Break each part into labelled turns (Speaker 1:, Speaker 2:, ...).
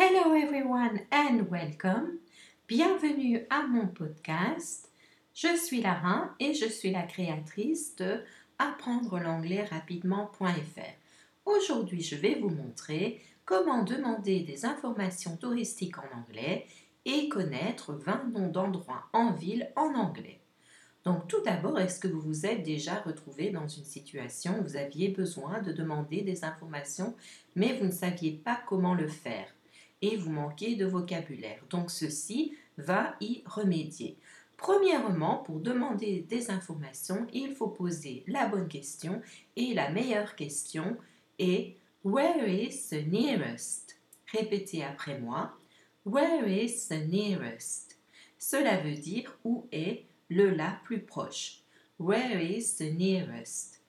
Speaker 1: Hello everyone and welcome. Bienvenue à mon podcast. Je suis Lara et je suis la créatrice de apprendre l'anglais rapidement.fr. Aujourd'hui, je vais vous montrer comment demander des informations touristiques en anglais et connaître 20 noms d'endroits en ville en anglais. Donc tout d'abord, est-ce que vous vous êtes déjà retrouvé dans une situation où vous aviez besoin de demander des informations mais vous ne saviez pas comment le faire? Et vous manquez de vocabulaire. Donc ceci va y remédier. Premièrement, pour demander des informations, il faut poser la bonne question et la meilleure question est Where is the nearest? Répétez après moi. Where is the nearest? Cela veut dire où est le la plus proche. Where is the nearest?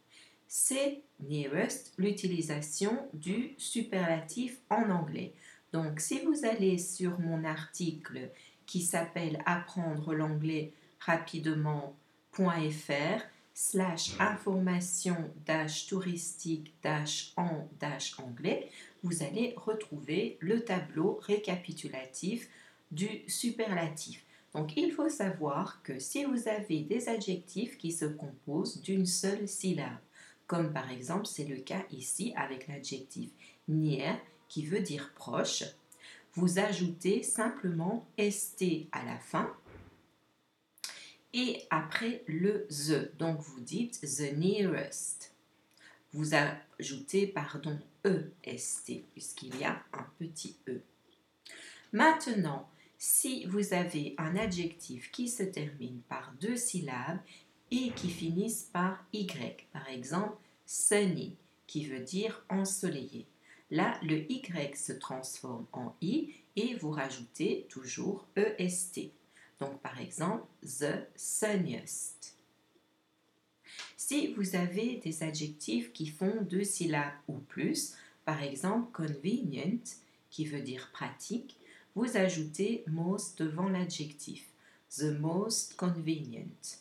Speaker 1: C'est nearest l'utilisation du superlatif en anglais. Donc, si vous allez sur mon article qui s'appelle Apprendre l'anglais rapidement.fr slash information dash touristique dash en dash anglais, vous allez retrouver le tableau récapitulatif du superlatif. Donc il faut savoir que si vous avez des adjectifs qui se composent d'une seule syllabe, comme par exemple c'est le cas ici avec l'adjectif near qui veut dire proche, vous ajoutez simplement st à la fin et après le the. Donc vous dites the nearest. Vous ajoutez, pardon, est puisqu'il y a un petit e. Maintenant, si vous avez un adjectif qui se termine par deux syllabes et qui finissent par y, par exemple sunny, qui veut dire ensoleillé. Là, le Y se transforme en I et vous rajoutez toujours EST. Donc, par exemple, the sunniest. Si vous avez des adjectifs qui font deux syllabes ou plus, par exemple convenient, qui veut dire pratique, vous ajoutez most devant l'adjectif. The most convenient.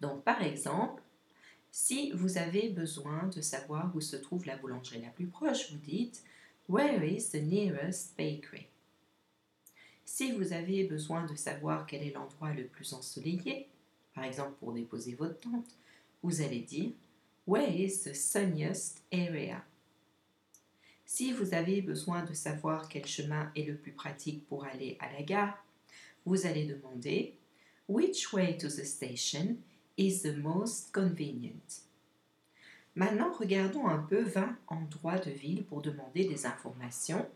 Speaker 1: Donc, par exemple, si vous avez besoin de savoir où se trouve la boulangerie la plus proche, vous dites Where is the nearest bakery? Si vous avez besoin de savoir quel est l'endroit le plus ensoleillé, par exemple pour déposer votre tente, vous allez dire Where is the sunniest area? Si vous avez besoin de savoir quel chemin est le plus pratique pour aller à la gare, vous allez demander Which way to the station is the most convenient. Maintenant, regardons un peu 20 endroits de ville pour demander des informations.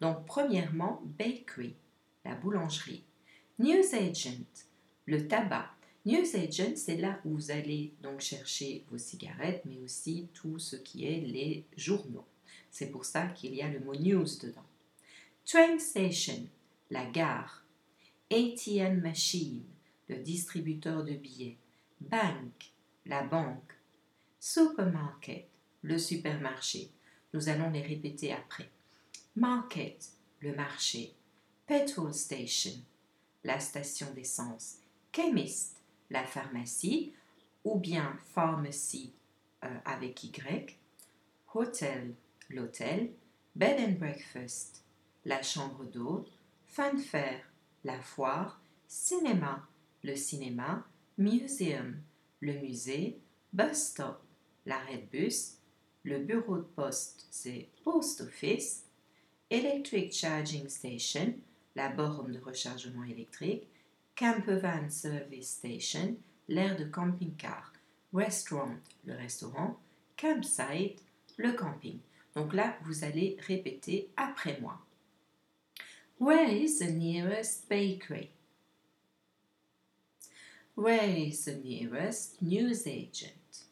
Speaker 1: Donc, premièrement, bakery, la boulangerie. News agent, le tabac. News agent, c'est là où vous allez donc chercher vos cigarettes, mais aussi tout ce qui est les journaux. C'est pour ça qu'il y a le mot news dedans. Train station, la gare. ATM machine, le distributeur de billets. Bank, la banque. Supermarket, le supermarché. Nous allons les répéter après. Market, le marché. Petrol station, la station d'essence. Chemist, la pharmacie, ou bien pharmacie euh, avec Y. Hotel, l'hôtel. Bed and breakfast, la chambre d'hôte. Funfair, la foire. Cinéma, le cinéma museum, le musée, bus stop, l'arrêt de bus, le bureau de poste, c'est post office, electric charging station, la borne de rechargement électrique, campervan service station, l'aire de camping-car, restaurant, le restaurant, campsite, le camping. Donc là, vous allez répéter après moi. Where is the nearest bakery? Where is the nearest newsagent?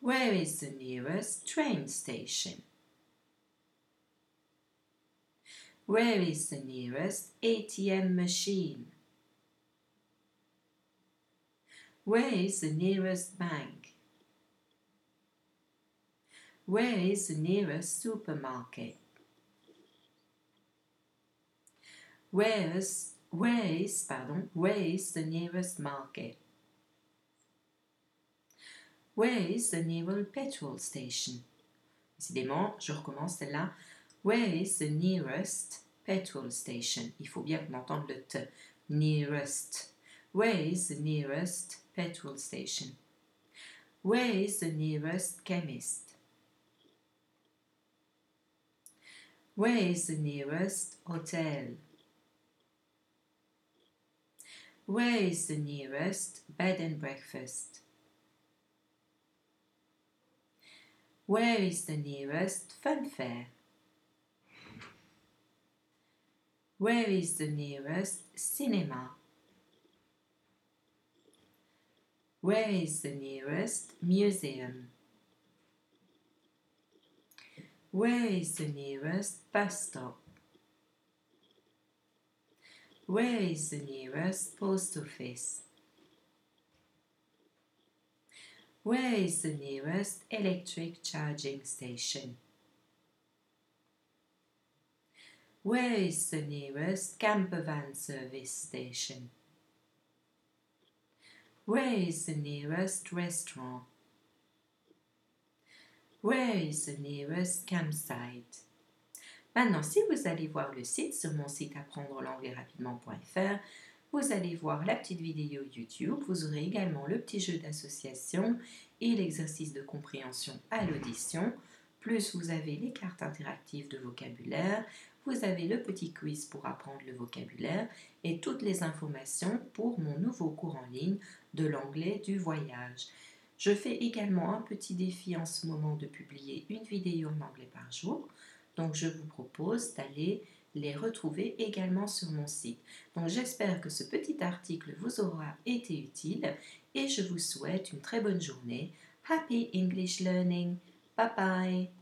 Speaker 1: Where is the nearest train station? Where is the nearest ATM machine? Where is the nearest bank? Where is the nearest supermarket? Where is Where is, pardon, where is the nearest market? Where is the nearest petrol station? Décidément, je recommence celle-là. Where is the nearest petrol station? Il faut bien qu'on entende le T. Nearest. Where is the nearest petrol station? Where is the nearest chemist? Where is the nearest hotel? Where is the nearest bed and breakfast? Where is the nearest fun fair? Where is the nearest cinema? Where is the nearest museum? Where is the nearest bus stop? Where is the nearest post office? Where is the nearest electric charging station? Where is the nearest campervan service station? Where is the nearest restaurant? Where is the nearest campsite? Maintenant, si vous allez voir le site sur mon site apprendre l'anglais rapidement.fr, vous allez voir la petite vidéo YouTube, vous aurez également le petit jeu d'association et l'exercice de compréhension à l'audition, plus vous avez les cartes interactives de vocabulaire, vous avez le petit quiz pour apprendre le vocabulaire et toutes les informations pour mon nouveau cours en ligne de l'anglais du voyage. Je fais également un petit défi en ce moment de publier une vidéo en anglais par jour. Donc je vous propose d'aller les retrouver également sur mon site. Donc j'espère que ce petit article vous aura été utile et je vous souhaite une très bonne journée. Happy English Learning. Bye bye.